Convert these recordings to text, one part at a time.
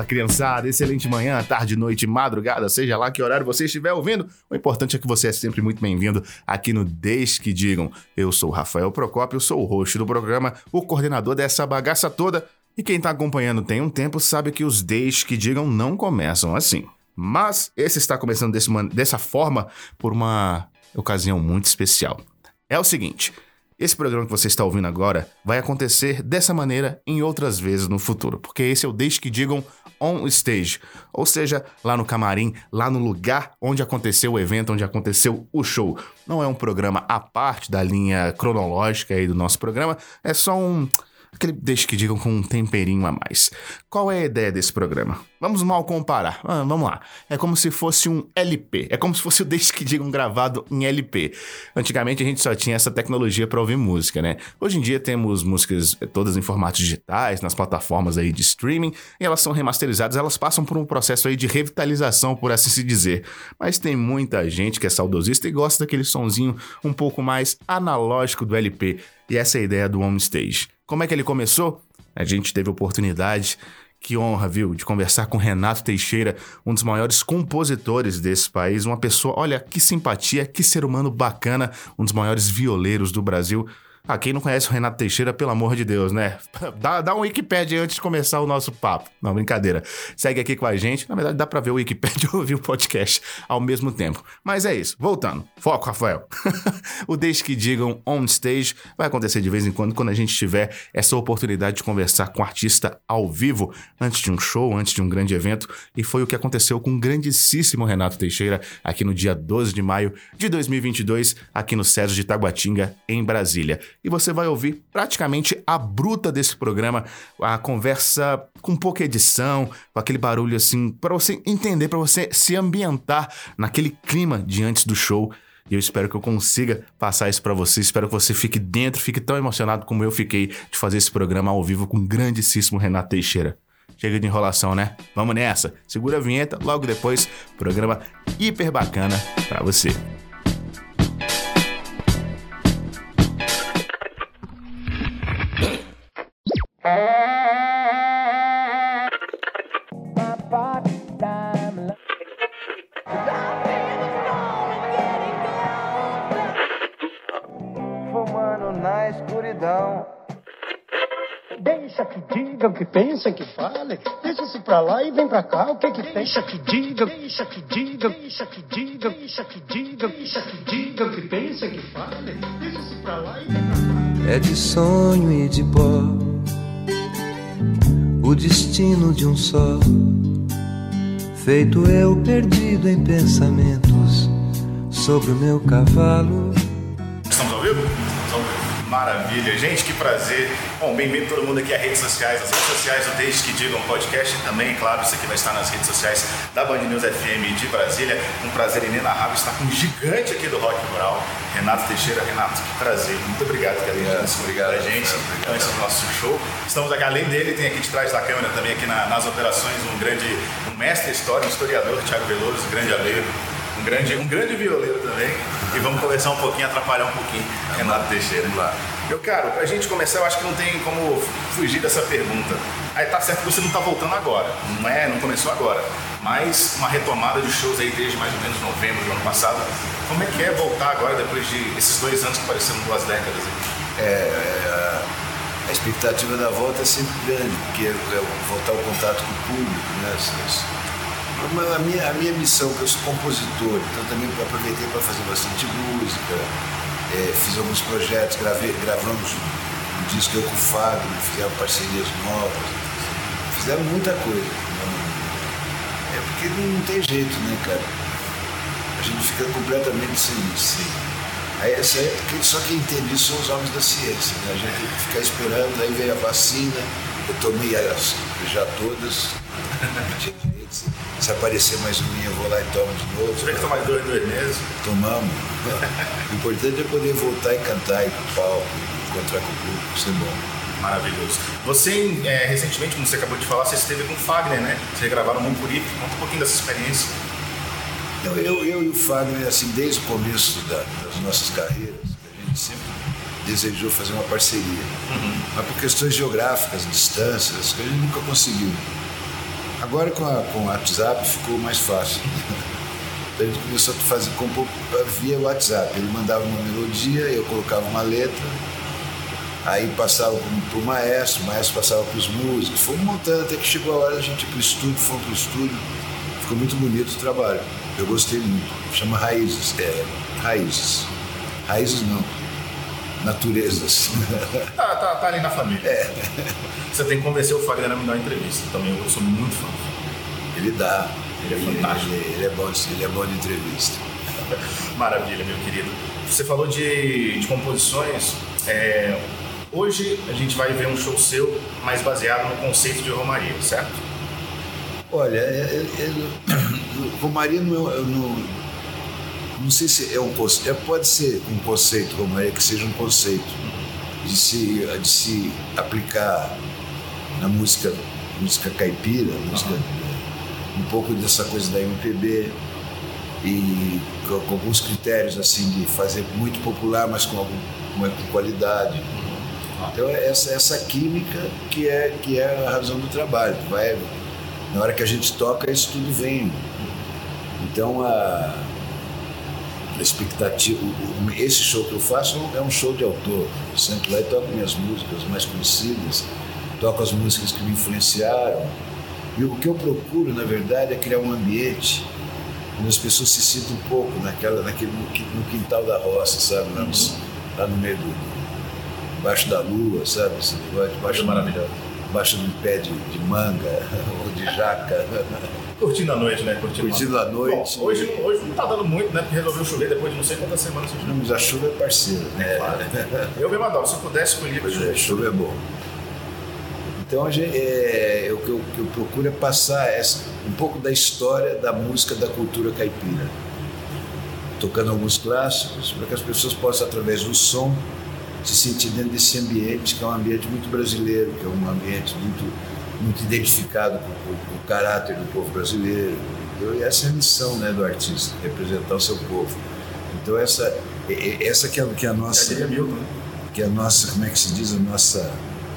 Fala, criançada, excelente manhã, tarde, noite, madrugada, seja lá que horário você estiver ouvindo. O importante é que você é sempre muito bem-vindo aqui no Desde que Digam. Eu sou Rafael Procópio, sou o host do programa, o coordenador dessa bagaça toda. E quem tá acompanhando tem um tempo sabe que os Desde que Digam não começam assim. Mas esse está começando desse, dessa forma por uma ocasião muito especial. É o seguinte. Esse programa que você está ouvindo agora vai acontecer dessa maneira em outras vezes no futuro, porque esse é o Desde que Digam on stage, ou seja, lá no camarim, lá no lugar onde aconteceu o evento, onde aconteceu o show. Não é um programa à parte da linha cronológica aí do nosso programa, é só um aquele deixe que digam com um temperinho a mais. Qual é a ideia desse programa? Vamos mal comparar. Ah, vamos lá. É como se fosse um LP. É como se fosse o deixe que digam gravado em LP. Antigamente a gente só tinha essa tecnologia para ouvir música, né? Hoje em dia temos músicas eh, todas em formatos digitais, nas plataformas aí de streaming, e elas são remasterizadas, elas passam por um processo aí de revitalização, por assim se dizer. Mas tem muita gente que é saudosista e gosta daquele sonzinho um pouco mais analógico do LP. E essa é a ideia do Home Stage. Como é que ele começou? A gente teve oportunidade, que honra, viu, de conversar com Renato Teixeira, um dos maiores compositores desse país, uma pessoa, olha, que simpatia, que ser humano bacana, um dos maiores violeiros do Brasil. Ah, quem não conhece o Renato Teixeira, pelo amor de Deus, né? Dá, dá um Wikipedia antes de começar o nosso papo. Não, brincadeira. Segue aqui com a gente. Na verdade, dá pra ver o Wikipedia e ouvir o podcast ao mesmo tempo. Mas é isso. Voltando. Foco, Rafael. o Desde que Digam On Stage vai acontecer de vez em quando, quando a gente tiver essa oportunidade de conversar com um artista ao vivo, antes de um show, antes de um grande evento. E foi o que aconteceu com o grandíssimo Renato Teixeira aqui no dia 12 de maio de 2022, aqui no César de Taguatinga, em Brasília e você vai ouvir praticamente a bruta desse programa, a conversa com pouca edição, com aquele barulho assim, para você entender, para você se ambientar naquele clima de antes do show. E eu espero que eu consiga passar isso para você. Espero que você fique dentro, fique tão emocionado como eu fiquei de fazer esse programa ao vivo com o grandíssimo Renato Teixeira. Chega de enrolação, né? Vamos nessa. Segura a vinheta, logo depois, programa hiper bacana para você. Diga, o que pensa, que fale. Deixa-se pra lá e vem pra cá, o que que deixa que diga, deixa que diga, deixa que diga, deixa que diga, deixa que diga, o que pensa, que fale. Deixa-se pra lá e vem pra cá. É de sonho e de pó, o destino de um só. Feito eu perdido em pensamentos sobre o meu cavalo. Maravilha, gente, que prazer. Bom, bem-vindo todo mundo aqui às redes sociais, as redes sociais do Desde que Digam Podcast também, claro, isso aqui vai estar nas redes sociais da Band News FM de Brasília. Um prazer inenarrável estar com um gigante aqui do Rock Rural, Renato Teixeira. Renato, que prazer. Muito obrigado pela obrigado, obrigado a gente obrigado. antes do nosso show. Estamos aqui, além dele, tem aqui de trás da câmera também, aqui na, nas operações, um grande, um mestre história, um historiador, Thiago Veloso, grande amigo um grande, um grande violeiro também. E vamos conversar um pouquinho, atrapalhar um pouquinho Renato Teixeira. Vamos lá. Meu caro, pra gente começar, eu acho que não tem como fugir dessa pergunta. Aí tá certo que você não tá voltando agora, não é? Não começou agora. Mas uma retomada de shows aí desde mais ou menos novembro do ano passado. Como é que é voltar agora depois de esses dois anos que pareceram duas décadas? É, é, a expectativa da volta é sempre grande, porque é, é voltar ao contato com o público, né? A minha, a minha missão, que eu sou compositor, então também aproveitei para fazer bastante música, é, fiz alguns projetos, gravei, gravamos um disco eu com o Fábio, fizemos parcerias novas, fizemos muita coisa. Né? É porque não tem jeito, né, cara? A gente fica completamente sem isso. Aí, só quem entende isso são os homens da ciência, né? A gente tem que ficar esperando, aí veio a vacina, eu tomei as, já todas, Se aparecer mais um eu vou lá e tomo de novo. Você vai que tomar dois, dois meses? Tomamos. o importante é poder voltar e cantar, ir pro palco, encontrar com o público, isso é bom. Maravilhoso. Você, é, recentemente, como você acabou de falar, você esteve com o Fagner, né? Vocês gravaram Moncuripe. Conta um pouquinho dessa experiência. Eu, eu, eu e o Fagner, assim, desde o começo da, das nossas carreiras, a gente sempre desejou fazer uma parceria. Uhum. Mas por questões geográficas, distâncias, que a gente nunca conseguiu. Agora com, a, com o WhatsApp ficou mais fácil. A gente começou a fazer compor via WhatsApp. Ele mandava uma melodia, eu colocava uma letra, aí passava para o maestro, o maestro passava para os músicos, fomos montando até que chegou a hora da gente ir para o estúdio, fomos para o estúdio. Ficou muito bonito o trabalho. Eu gostei muito. Chama Raízes. É, Raízes. Raízes não. Naturezas. Tá, tá, tá ali na família. É. Você tem que convencer o Fagner a me dar uma entrevista. Também eu sou muito fã. Ele dá. Ele é fantástico. Ele, ele, é, bom, ele é bom de entrevista. Maravilha, meu querido. Você falou de, de composições. É, hoje a gente vai ver um show seu mais baseado no conceito de Romaria, certo? Olha, é, é, é Romaria não, é, não, não sei se é um conceito, é, pode ser um conceito, Romaria, que seja um conceito de se, de se aplicar na música, música caipira, música, uhum. um pouco dessa coisa da MPB e com, com, alguns critérios assim de fazer muito popular, mas com, algum, com, qualidade. Uhum. Então é essa, essa química que é, que é a razão do trabalho. Vai, na hora que a gente toca, isso tudo vem. Então a, a expectativa, esse show que eu faço é um show de autor. Eu sempre lá e toco minhas músicas mais conhecidas, toco as músicas que me influenciaram. E o que eu procuro, na verdade, é criar um ambiente onde as pessoas se sintam um pouco naquela, naquele, no quintal da roça, sabe? Lá no, lá no meio do. embaixo da lua, sabe? Esse negócio, debaixo, maravilhoso. Embaixo de um pé de, de manga ou de jaca. Curtindo a noite, né? Curtindo, Curtindo a noite. Bom, hoje, hoje não tá dando muito, né? Porque resolveu chover depois de não sei quantas semanas. Não, mas a chuva é parceira, né? Claro. Eu mesmo adoro. Se eu pudesse escolher, eu chuva é bom. Então, é, o, que eu, que eu procuro é passar essa, um pouco da história da música da cultura caipira. Tocando alguns clássicos, para que as pessoas possam, através do som, se sentir dentro desse ambiente, que é um ambiente muito brasileiro, que é um ambiente muito, muito identificado com, com, com o caráter do povo brasileiro. E essa é a missão né, do artista, representar o seu povo. Então, essa, essa que é, que é a nossa. Né? Que é a nossa, como é que se diz? A nossa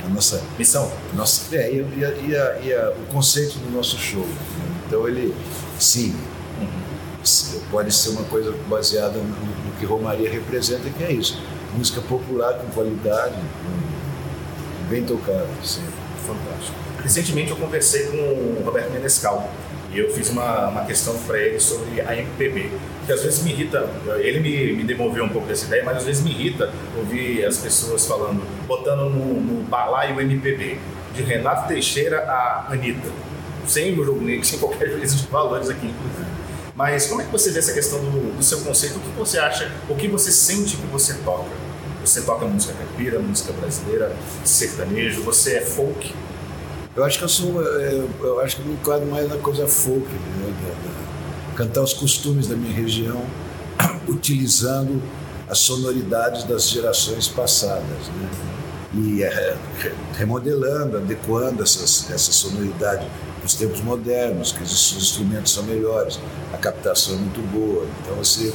a nossa missão. Nossa, é, e, e, a, e a, o conceito do nosso show. Né? Então ele, sim, uhum. pode ser uma coisa baseada no, no, que Romaria representa, que é isso. Música popular com qualidade, bem tocada. Sim. Fantástico. Recentemente eu conversei com o Roberto Menescal e eu fiz uma, uma questão para ele sobre a MPB, que às vezes me irrita, ele me, me demoveu um pouco dessa ideia, mas às vezes me irrita ouvir as pessoas falando, botando no, no balaio MPB, de Renato Teixeira a Anitta, sem o jogo negro, sem qualquer juízo de valores aqui, inclusive. Mas como é que você vê essa questão do, do seu conceito? O que você acha, o que você sente que você toca? Você toca música caipira, música brasileira, sertanejo, você é folk, eu acho que eu sou, eu acho que me enquadro mais na coisa folk, né? cantar os costumes da minha região, utilizando as sonoridades das gerações passadas, né? E é, remodelando, adequando essas, essa sonoridade os tempos modernos, que os instrumentos são melhores, a captação é muito boa. Então você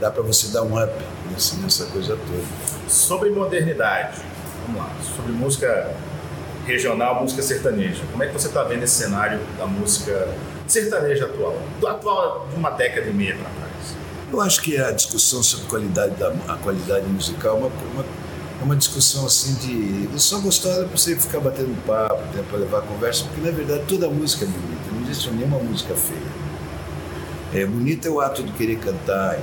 dá para você dar um up nessa, nessa coisa toda. Sobre modernidade, vamos lá, sobre música regional, música sertaneja. Como é que você está vendo esse cenário da música sertaneja atual? Do atual de uma década e meia para trás. Eu acho que a discussão sobre qualidade da, a qualidade musical é uma, uma, é uma discussão assim de. Só gostosa para você ficar batendo papo, para levar conversa, porque na verdade toda música é bonita, não existe nenhuma música feia. É, bonito é o ato de querer cantar.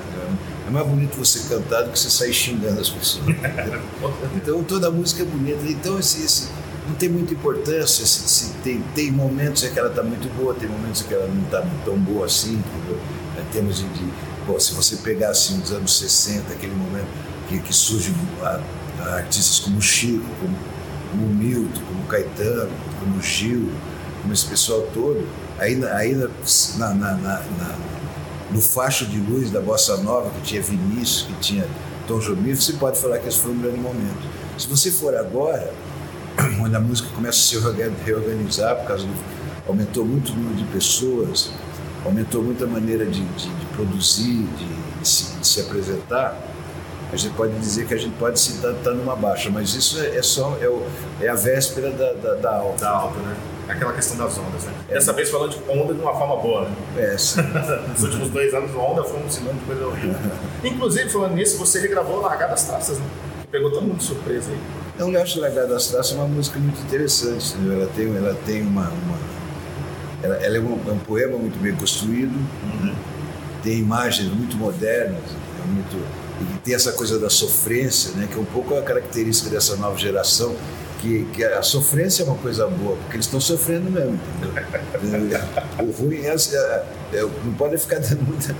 É mais bonito você cantar do que você sair xingando as pessoas. então toda música é bonita. Então esse, esse, não tem muita importância se, se tem, tem momentos em que ela está muito boa, tem momentos em que ela não está tão boa assim, entendeu? Termos de, de pô, se você pegar assim os anos 60, aquele momento que, que surge a, a artistas como Chico, como, como Milton, como Caetano, como Gil, como esse pessoal todo, aí, aí na, na, na, no facho de luz da Bossa Nova, que tinha Vinícius, que tinha Tom Jobim, você pode falar que esse foi um grande momento. Se você for agora, onde a música começa a se reorganizar por causa do aumentou muito o número de pessoas, aumentou muito a maneira de, de, de produzir, de, de, se, de, se, apresentar, a gente pode dizer que a gente pode estar tá, tá numa baixa, mas isso é, é só é, o, é, a véspera da, da, da alta. Da alta, né? aquela questão das ondas, né? Dessa vez falando de onda de uma forma boa, né? É, sim. Nos últimos dois anos, onda foi um sinônimo de coisa horrível. Inclusive, falando nisso, você regravou Largar das Traças, né? Que pegou todo mundo de surpresa aí. Então, o Leão Largar das Traças é uma música muito interessante, entendeu? Ela tem, ela tem uma... uma ela, ela é, um, é, um, poema muito bem construído, uhum. tem imagens muito modernas, é muito, e tem essa coisa da sofrência, né? Que é um pouco a característica dessa nova geração, que, que a sofrência é uma coisa boa, porque eles estão sofrendo mesmo, entendeu? o ruim é, é, é, não pode ficar dando muita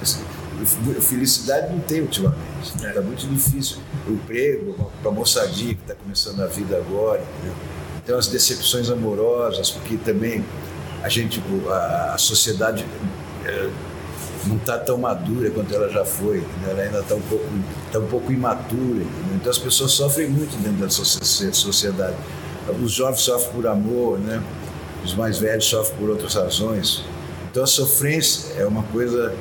felicidade não tem ultimamente. Está né? é. muito difícil. O emprego, para a moçadinha que está começando a vida agora. Entendeu? Então, as decepções amorosas, porque também a gente, a, a sociedade é, não está tão madura quanto ela já foi, entendeu? ela ainda está um pouco, tá um pouco imatura. Então, as pessoas sofrem muito dentro da sociedade. Os jovens sofrem por amor, né? os mais velhos sofrem por outras razões. Então, a sofrência é uma coisa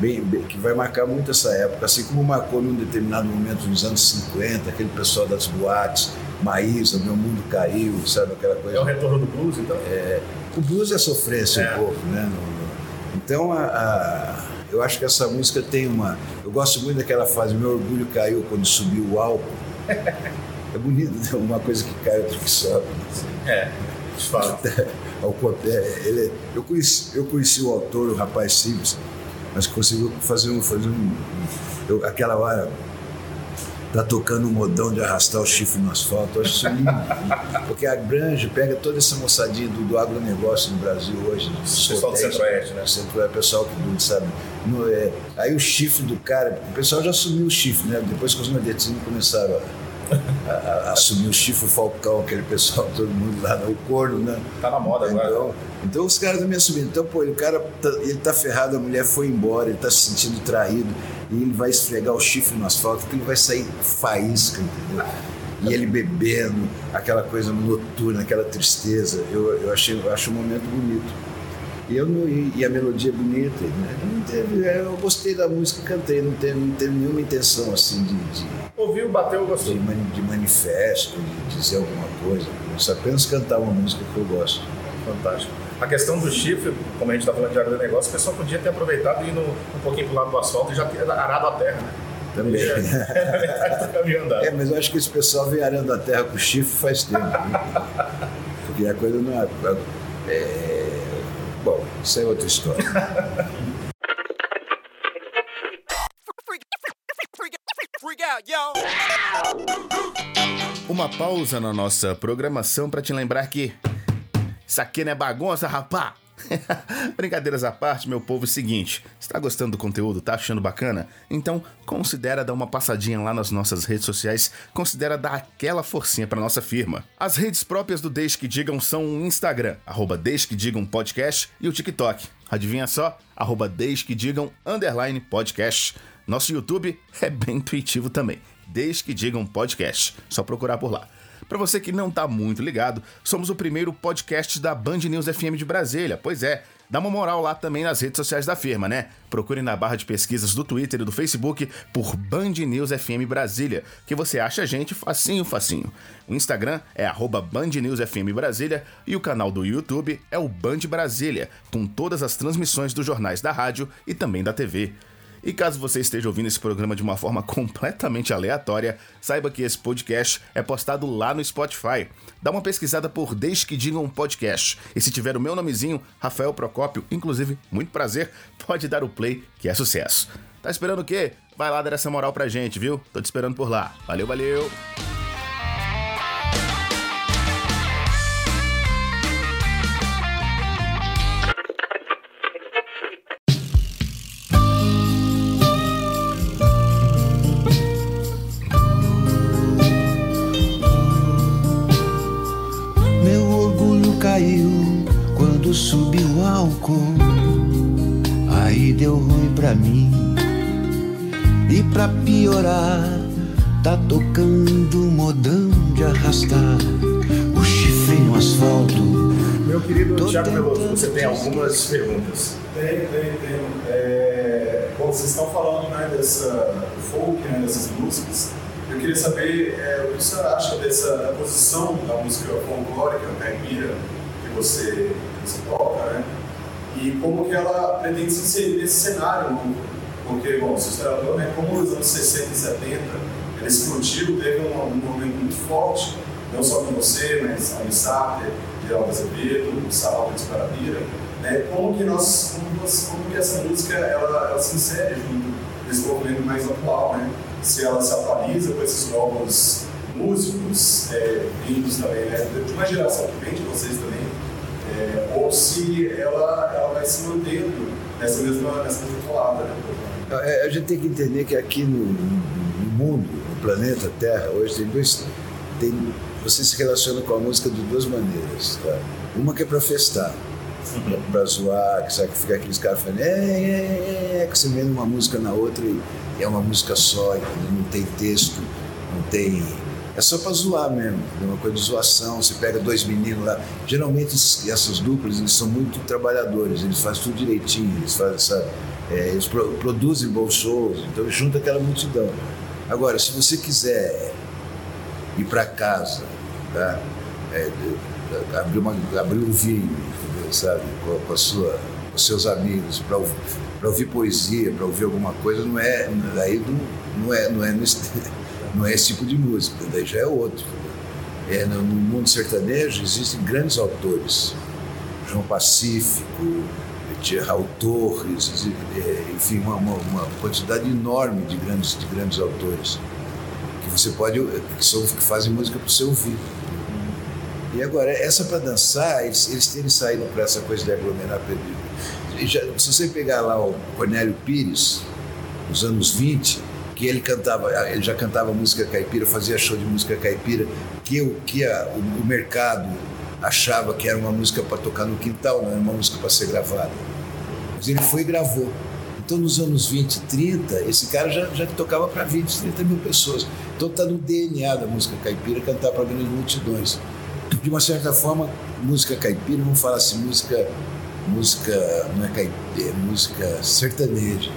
bem, bem, que vai marcar muito essa época, assim como marcou num determinado momento nos anos 50, aquele pessoal das boates, Maísa, Meu Mundo Caiu, sabe aquela coisa. É o retorno do blues, então? É, o blues é sofrência é. um pouco, né? Então, a, a, eu acho que essa música tem uma. Eu gosto muito daquela fase, Meu Orgulho Caiu quando subiu o álcool. é bonito, né? uma coisa que cai, outra que sobe. É, te falo. ele, eu, conheci, eu conheci o autor, o rapaz simples, mas conseguiu fazer um. Fazer um eu, aquela hora tá tocando um modão de arrastar o chifre no asfalto. Eu acho isso lindo. porque abrange, pega toda essa moçadinha do, do agronegócio no Brasil hoje. O pessoal do Centro-Oeste, né? Centro-Oeste, pessoal que sabe. No, é, aí o chifre do cara, o pessoal já assumiu o chifre, né? Depois que os nordestinos começaram a, a, assumir o chifre, falcão, aquele pessoal, todo mundo lá, o corno, né? Tá na moda então, agora. Então os caras também assumiram. Então, pô, o cara tá, ele tá ferrado, a mulher foi embora, ele tá se sentindo traído e ele vai esfregar o chifre no asfalto, porque ele vai sair faísca, entendeu? E ele bebendo, aquela coisa noturna, aquela tristeza. Eu, eu, achei, eu acho um momento bonito. E, eu não, e, a melodia é bonita. Né? Não teve, é, eu gostei da música cantei, não teve, não teve nenhuma intenção assim de. de Ouviu, bateu, gostou. De, de manifesto, de dizer alguma coisa. Eu só apenas cantar uma música que eu gosto. Fantástico. A questão do chifre, como a gente está falando de agronegócio, o pessoal podia ter aproveitado e ir no, um pouquinho para o lado do asfalto e já ter arado a terra, né? Também. É, é, mas eu acho que esse pessoal vem arando a terra com chifre faz tempo. Né? Porque a coisa não é, é. Bom, isso é outra história. Uma pausa na nossa programação para te lembrar que isso aqui não é bagunça, rapá! Brincadeiras à parte, meu povo, é o seguinte: está gostando do conteúdo, tá achando bacana? Então considera dar uma passadinha lá nas nossas redes sociais, considera dar aquela forcinha para nossa firma. As redes próprias do Desde que Digam são o Instagram, arroba Desde que Digam Podcast, e o TikTok. Adivinha só? Arroba Desde que Digam Underline Podcast. Nosso YouTube é bem intuitivo também. Desde que Digam Podcast. Só procurar por lá. Para você que não tá muito ligado, somos o primeiro podcast da Band News FM de Brasília. Pois é, dá uma moral lá também nas redes sociais da firma, né? Procure na barra de pesquisas do Twitter e do Facebook por Band News FM Brasília, que você acha a gente facinho, facinho. O Instagram é arroba Band News FM Brasília e o canal do YouTube é o Band Brasília, com todas as transmissões dos jornais da rádio e também da TV. E caso você esteja ouvindo esse programa de uma forma completamente aleatória, saiba que esse podcast é postado lá no Spotify. Dá uma pesquisada por Desde que Digam um Podcast. E se tiver o meu nomezinho, Rafael Procópio, inclusive, muito prazer, pode dar o play, que é sucesso. Tá esperando o quê? Vai lá dar essa moral pra gente, viu? Tô te esperando por lá. Valeu, valeu! Músicas. Eu queria saber é, o que você acha dessa da posição da música folclórica, caipira, você, que você toca, né? E como que ela pretende se inserir nesse cenário novo. Porque, bom, o historiador, né, como nos anos 60 e 70 ele explodiu, teve um, um movimento muito forte, não só com você, mas a Missáter, Geraldo Azevedo, Salva de Parabira, né? Como que nós, como, como que essa música ela, ela se insere junto nesse movimento mais atual, né? Se ela se atualiza com esses novos músicos é, vindos também, né? De uma geração que vem de vocês também, é, ou se ela, ela vai se mantendo nessa mesma, nessa mesma colada, né? É, a gente tem que entender que aqui no, no mundo, no planeta Terra, hoje tem dois. Tem, você se relaciona com a música de duas maneiras. Tá? Uma que é para festar, para zoar, que sabe fica aqueles caras falando, é, é, é, que você vendo uma música na outra e é uma música só, não tem texto, não tem é só para zoar mesmo, é uma coisa de zoação. Você pega dois meninos lá. Geralmente essas duplas eles são muito trabalhadores, eles fazem tudo direitinho, eles fazem, sabe? É, eles pro, produzem bons shows, então junta aquela multidão. Agora, se você quiser ir para casa, tá? É, abrir, uma, abrir um vinho, sabe, com, com, a sua, com seus amigos, para ouvir, ouvir poesia, para ouvir alguma coisa, não é, aí não, não é, não é nesse, não é esse tipo de música, daí já é outro. É, no, no mundo sertanejo existem grandes autores, João Pacífico, Raul Torres, é, enfim, uma, uma, uma, quantidade enorme de grandes, de grandes autores que você pode, que, são, que fazem música para o seu ouvido. E agora, essa para dançar, eles, eles terem saído para essa coisa de aglomerar. Já, se você pegar lá o Cornélio Pires, nos anos 20, que ele cantava, ele já cantava música caipira, fazia show de música caipira, que, o, que a, o, o mercado achava que era uma música para tocar no quintal, não era uma música para ser gravada. Mas ele foi e gravou. Então, nos anos 20, 30, esse cara já, já tocava para 20, 30 mil pessoas. Então, está no DNA da música caipira cantar para grandes multidões. De uma certa forma, música caipira, vamos falar assim, música, música não é caipira, é música sertaneja.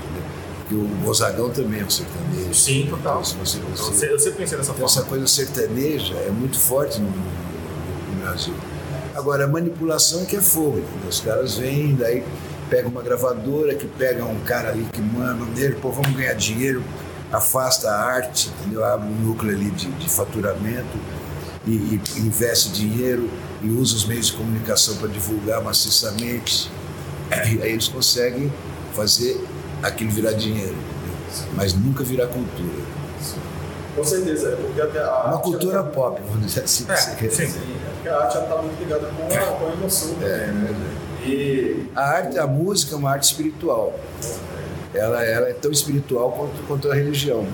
Porque o Gozagão também é um sertanejo. Sim, total. Então, você, você, eu sempre pensei dessa então, forma. Essa coisa sertaneja é muito forte no, no, no Brasil. Agora, a manipulação é que é fogo. Entendeu? Os caras vêm, daí pega uma gravadora, que pega um cara ali que manda nele, pô, vamos ganhar dinheiro, afasta a arte, entendeu? abre um núcleo ali de, de faturamento e, e, investe dinheiro e usa os meios de comunicação para divulgar maciçamente. E aí eles conseguem fazer aquilo virar dinheiro, mas nunca virar cultura. Com certeza, é porque a, a Uma cultura tá... pop, vamos dizer assim. É, sim, sim, é porque a arte está muito ligada com a, com a emoção. É, né? E... A arte, a música é uma arte espiritual. Ela, ela é tão espiritual quanto, quanto a religião.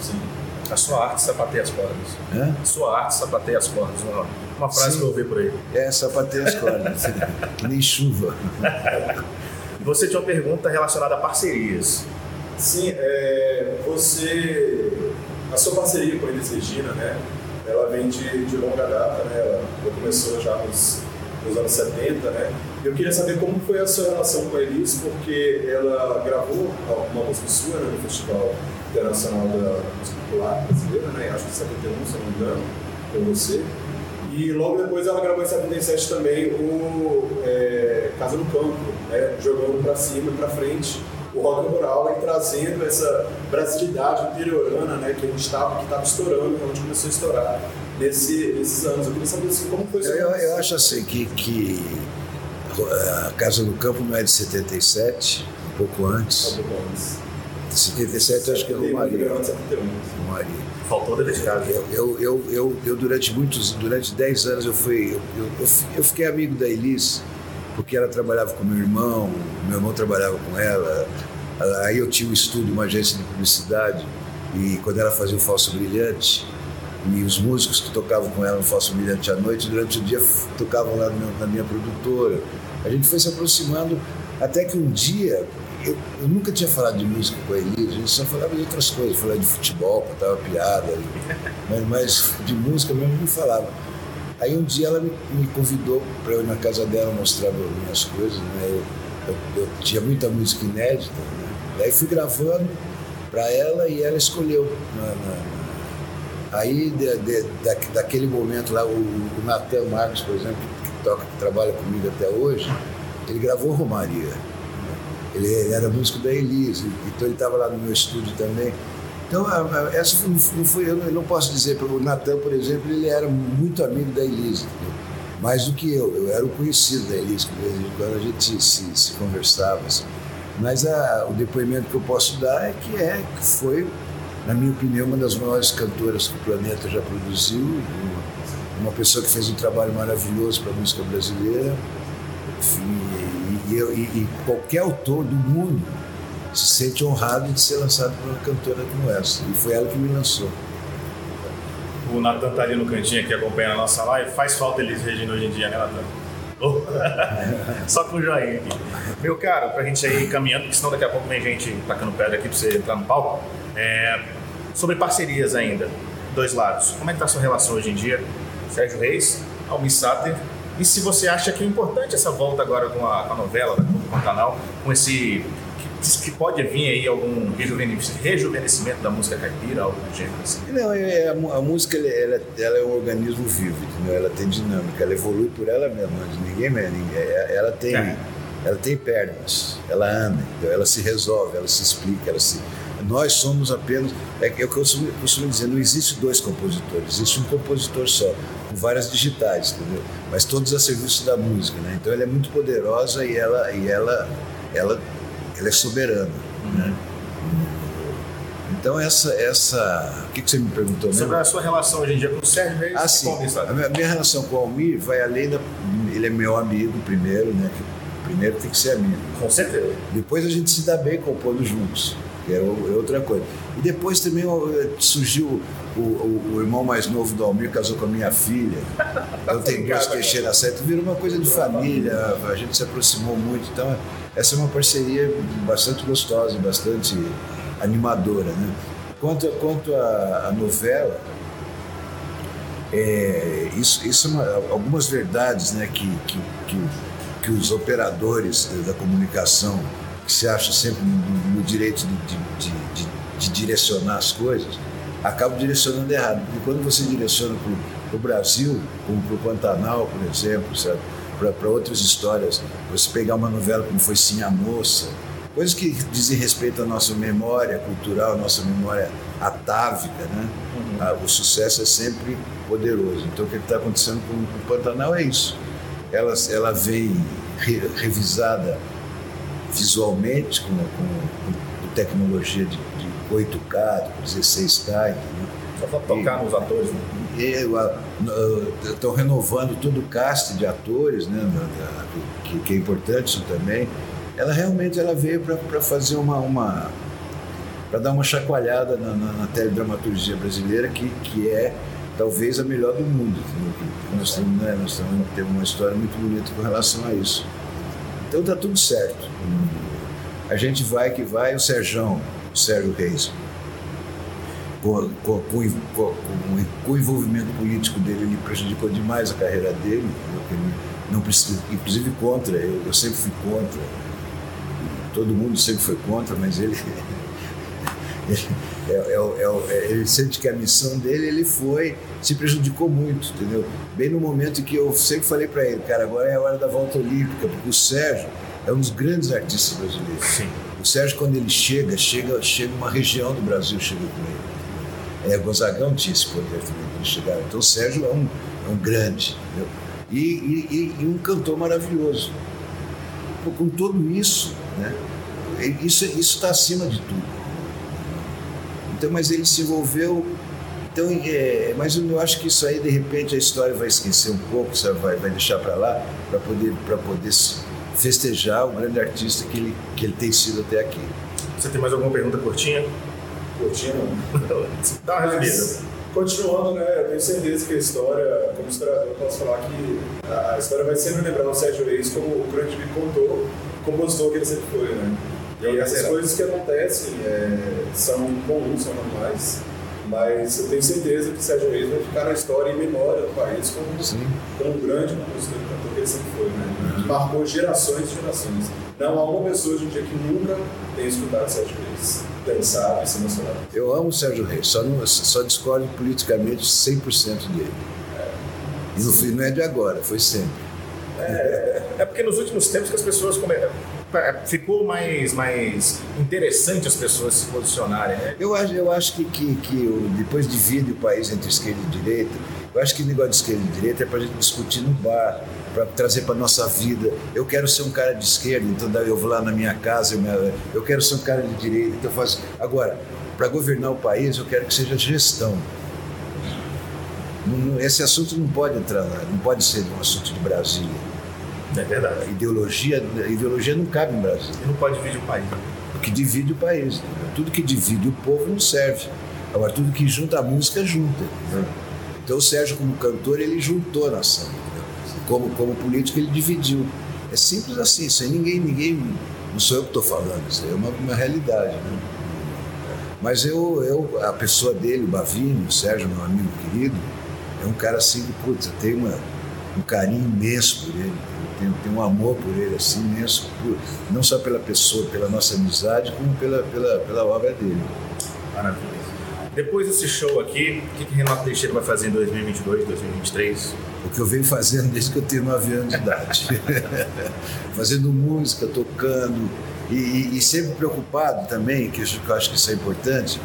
Sim. A sua arte sapateia as cordas. Hã? A sua arte sapateia as cordas. Uma, uma frase Sim. que eu ouvi por aí. É, sapateia as cordas. Nem chuva. Você tinha uma pergunta relacionada a parcerias. Sim, é, você. A sua parceria com a Elis Regina, né? Ela vem de, de longa data, né? Ela começou já nos, nos anos 70, né? Eu queria saber como foi a sua relação com a Elis, porque ela gravou uma música sua né, no Festival Internacional da Música Popular Brasileira, né? Acho que 71, se não me engano, com você. E logo depois ela gravou em 77 também o é, Casa no Campo, né, jogando para cima e para frente o rock rural e trazendo essa brasilidade interiorana né, que a gente estava que estava estourando, que a gente começou a estourar nesse, nesses anos. Eu queria saber assim, como foi isso. Eu, eu acho assim que, que a Casa no Campo não é de 77, um pouco antes. Um pouco antes. De 77 acho que é o Maria. O Maria faltou dedicado. Eu, eu, eu, eu, eu, durante muitos, durante 10 anos eu fui, eu, eu, eu fiquei amigo da Elis, porque ela trabalhava com meu irmão, meu irmão trabalhava com ela, aí eu tinha um estúdio, uma agência de publicidade, e quando ela fazia o Falso Brilhante, e os músicos que tocavam com ela no Falso Brilhante à noite, durante o dia tocavam lá na minha produtora. A gente foi se aproximando até que um dia eu, eu, nunca tinha falado de música com a Elisa, a gente só falava de outras coisas, falava de futebol, contava piada, mas, mas de música mesmo não falava. Aí um dia ela me, me convidou para eu ir na casa dela mostrar minhas coisas, né? eu, eu, eu, tinha muita música inédita, né? Daí fui gravando para ela e ela escolheu. Na, na, aí, de, de, da, daquele momento lá, o, o Natan Marcos, por exemplo, toca, que trabalha comigo até hoje, ele gravou Romaria. Ele, ele era músico da Elise, então ele estava lá no meu estúdio também. Então, essa não foi, eu não posso dizer, o Natan, por exemplo, ele era muito amigo da Elise, mais do que eu. Eu era o conhecido da Elise, quando a gente se, se conversava. Assim. Mas a, o depoimento que eu posso dar é que, é que foi, na minha opinião, uma das maiores cantoras que o planeta já produziu, uma, uma pessoa que fez um trabalho maravilhoso para a música brasileira. E, e, e, e qualquer autor do mundo se sente honrado de ser lançado por uma cantora como essa. E foi ela que me lançou. O Natan tá ali no cantinho aqui acompanhando a nossa live. Faz falta Elis Regina hoje em dia, né, Natan? Só com o joinha aqui. Meu caro, pra gente ir caminhando, porque senão daqui a pouco vem gente tacando pedra aqui pra você entrar no palco. É, sobre parcerias ainda, dois lados. Como é que tá a sua relação hoje em dia? Sérgio Reis, Almi Sater. E se você acha que é importante essa volta agora com a, com a novela, com o canal, com esse Diz que pode vir aí algum rejuvenescimento da música caipira, algo do gênero assim? Não, é, é, a, a, música ela, ela, é um organismo vivo, entendeu? ela tem dinâmica, ela evolui por ela mesma, ninguém, ninguém é, ela tem, é. ela tem pernas, ela anda, entendeu? ela se resolve, ela se explica, ela se... Nós somos apenas, é, é o que eu costumo, costumo dizer, não existe dois compositores, existe um compositor só, com várias digitais, entendeu? Mas todos a serviço da música, né? Então ela é muito poderosa e ela, e ela, ela ela é soberana. Uhum. Né? Então essa, essa, o que, que você me perguntou? Mesmo? Sobre a sua relação hoje em dia com o Sérgio Reis? Ah, sim. A minha, minha, relação com o Almir vai além da, ele é meu amigo primeiro, né? Primeiro tem que ser amigo. Com certeza. Depois a gente se dá bem compondo juntos, que é, outra coisa. E depois também surgiu o, o, o, irmão mais novo do Almir casou com a minha filha. Tem dois que na seta, virou uma coisa de família. A gente se aproximou muito, então essa é uma parceria bastante gostosa, bastante animadora. Né? Quanto, quanto à, novela, é, isso, isso é uma, algumas verdades né, que, que, que, que, os operadores da comunicação, que se acham sempre no, direito de, de, de, de, direcionar as coisas, acabam direcionando errado. Porque quando você direciona para o Brasil, como para o Pantanal, por exemplo, para outras histórias. Você pegar uma novela como foi Sim a Moça, coisas que dizem respeito à nossa memória cultural, à nossa memória atávica, né? Uhum. Ah, o sucesso é sempre poderoso. Então o que está acontecendo com, o Pantanal é isso. Ela, ela vem re, revisada visualmente, com, com, com tecnologia de, de 8K, 16K, entendeu? Só para tocar e, nos atores, né? Estão renovando todo o cast de atores, né, que, que, é importante isso também. Ela realmente ela veio para fazer uma, uma para dar uma chacoalhada na, na, na, teledramaturgia brasileira, que, que é talvez a melhor do mundo. Nós temos, né, nós temos uma história muito bonita com relação a isso. Então tá tudo certo. A gente vai que vai, o Serjão, o Sérgio Reis, com, com, com, com, o envolvimento político dele, ele prejudicou demais a carreira dele, ele não precisa, inclusive contra, eu, eu sempre fui contra, todo mundo sempre foi contra, mas ele, ele, é, é, é, ele sente que a missão dele, ele foi, se prejudicou muito, entendeu? Bem no momento que eu sempre falei para ele, cara, agora é a hora da volta olímpica, porque o Sérgio é um dos grandes artistas brasileiros. Sim. O Sérgio, quando ele chega, chega, chega uma região do Brasil chega com ele. É, Gonzagão tinha esse poder também quando chegaram. Então o Sérgio é um, é um grande, entendeu? E, e, e, um cantor maravilhoso. Com tudo isso, né? Isso está acima de tudo. Então, mas ele se envolveu. Então, é, mas eu acho que isso aí, de repente, a história vai esquecer um pouco, sabe? Vai, vai deixar para lá, para poder, poder festejar o grande artista que ele, que ele tem sido até aqui. Você tem mais alguma pergunta curtinha? curtindo. Dá uma resumida. Continuando, né, eu tenho certeza que a história, como historiador, posso falar que a história vai sempre lembrar o Sérgio Reis como o grande me contou, compositor que ele sempre foi, né? E essas coisas que acontecem é, são comuns, são normais, mas eu tenho certeza que Sérgio Reis vai ficar na história e memória do país como, como um grande compositor cantor que ele sempre foi, né? Que marcou gerações e gerações. Não há uma pessoa hoje em dia que nunca tenha escutado Sérgio Reis pensar e se emocionar. Eu amo o Sérgio Reis, só, não, só discordo politicamente 100% dele. É. E no fim não é de agora, foi sempre. É, é porque nos últimos tempos que as pessoas come... É, ficou mais, mais interessante as pessoas se posicionarem. Né? Eu acho, eu acho que, que, que depois divide o país entre esquerda e direita. Eu acho que o negócio de esquerda e direita é para a gente discutir no bar, para trazer para nossa vida. Eu quero ser um cara de esquerda, então eu vou lá na minha casa, eu, eu quero ser um cara de direita, então eu faço. Agora, para governar o país, eu quero que seja gestão. Esse assunto não pode entrar lá, não pode ser um assunto de Brasília. É verdade. ideologia, ideologia não cabe em Brasília. E não pode dividir o país. Né? O que divide o país. Tudo que divide o povo não serve. Agora, tudo que junta a música, junta. Então, o Sérgio, como cantor, ele juntou a nação. Como, como político, ele dividiu. É simples assim. Aí ninguém, ninguém. Não sou eu que estou falando, isso é uma, uma realidade. Né? Mas eu, eu, a pessoa dele, o Bavinho, o Sérgio, meu amigo querido, é um cara assim que, putz, eu tenho uma, um carinho imenso por ele, tenho, tenho um amor por ele assim imenso, por, não só pela pessoa, pela nossa amizade, como pela, pela, pela obra dele. Maravilha. Depois desse show aqui, o que, que Renato Teixeira vai fazer em 2022, 2023? O que eu venho fazendo desde que eu tenho 9 anos de idade. fazendo música, tocando, e, e, e, sempre preocupado também, que eu acho que isso é importante,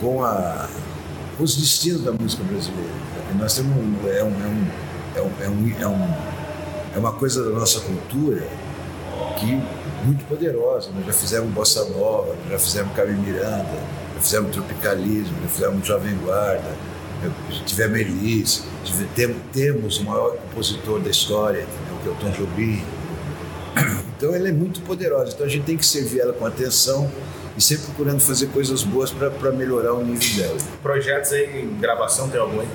com, a, os destinos da música brasileira. Nós temos um, é, um, é, um, é, um, é, um, é, um, é uma coisa da nossa cultura que muito poderosa. Nós já fizemos Bossa Nova, já fizemos Carmen Miranda, já fizemos Tropicalismo, já fizemos Jovem Guarda, tivemos Elis, tivemos, temos o maior compositor da história, que é o Tom Jobim, então ela é muito poderosa. Então a gente tem que servir ela com atenção e sempre procurando fazer coisas boas para melhorar o nível dela. Projetos aí em gravação tem algum aí?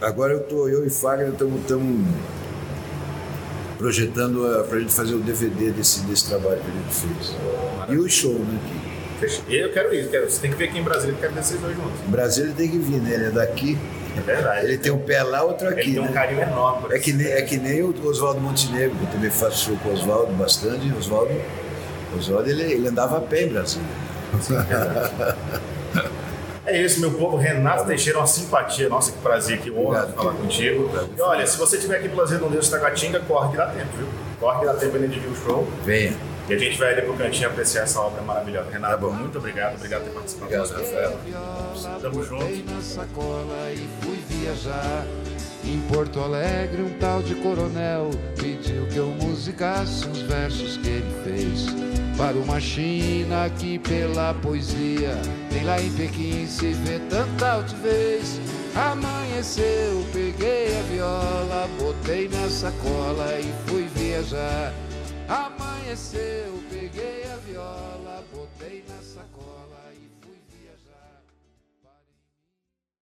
Agora eu tô, eu e Fagner estamos projetando para a gente fazer o DVD desse, desse trabalho que a gente fez. Maravilha. E o show, né? Eu quero ir, quero, você tem que ver aqui em Brasília, eu quero ver vocês dois juntos. Em Brasília tem que vir, né? Ele é daqui. É verdade. Ele tem um pé lá, outro aqui. Ele tem um né? carinho enorme. É que, nem, é que nem o Oswaldo Montenegro, que eu também faço show com o Oswaldo bastante. Oswaldo, Oswaldo ele, ele andava a pé em Brasília. É isso, meu povo. Renato Teixeira, uma simpatia. Nossa, que prazer, que honra Obrigado, falar contigo. Obrigado. E olha, se você estiver aqui pelas redondezas da Tacatinga, corre que dá tempo, viu? Corre que dá tempo ainda de ver o show. Venha. E a gente vai ali pro cantinho apreciar essa obra maravilhosa. Renato, tá muito obrigado. Obrigado por ter participado obrigado, Rafael. Tamo junto. na sacola e fui viajar. Em Porto Alegre, um tal de coronel pediu que eu musicasse os versos que ele fez. Para uma China que pela poesia tem lá em Pequim se vê tanta altivez. Amanheceu, peguei a viola, botei na sacola e fui viajar. Amanheceu, peguei a viola, botei na sacola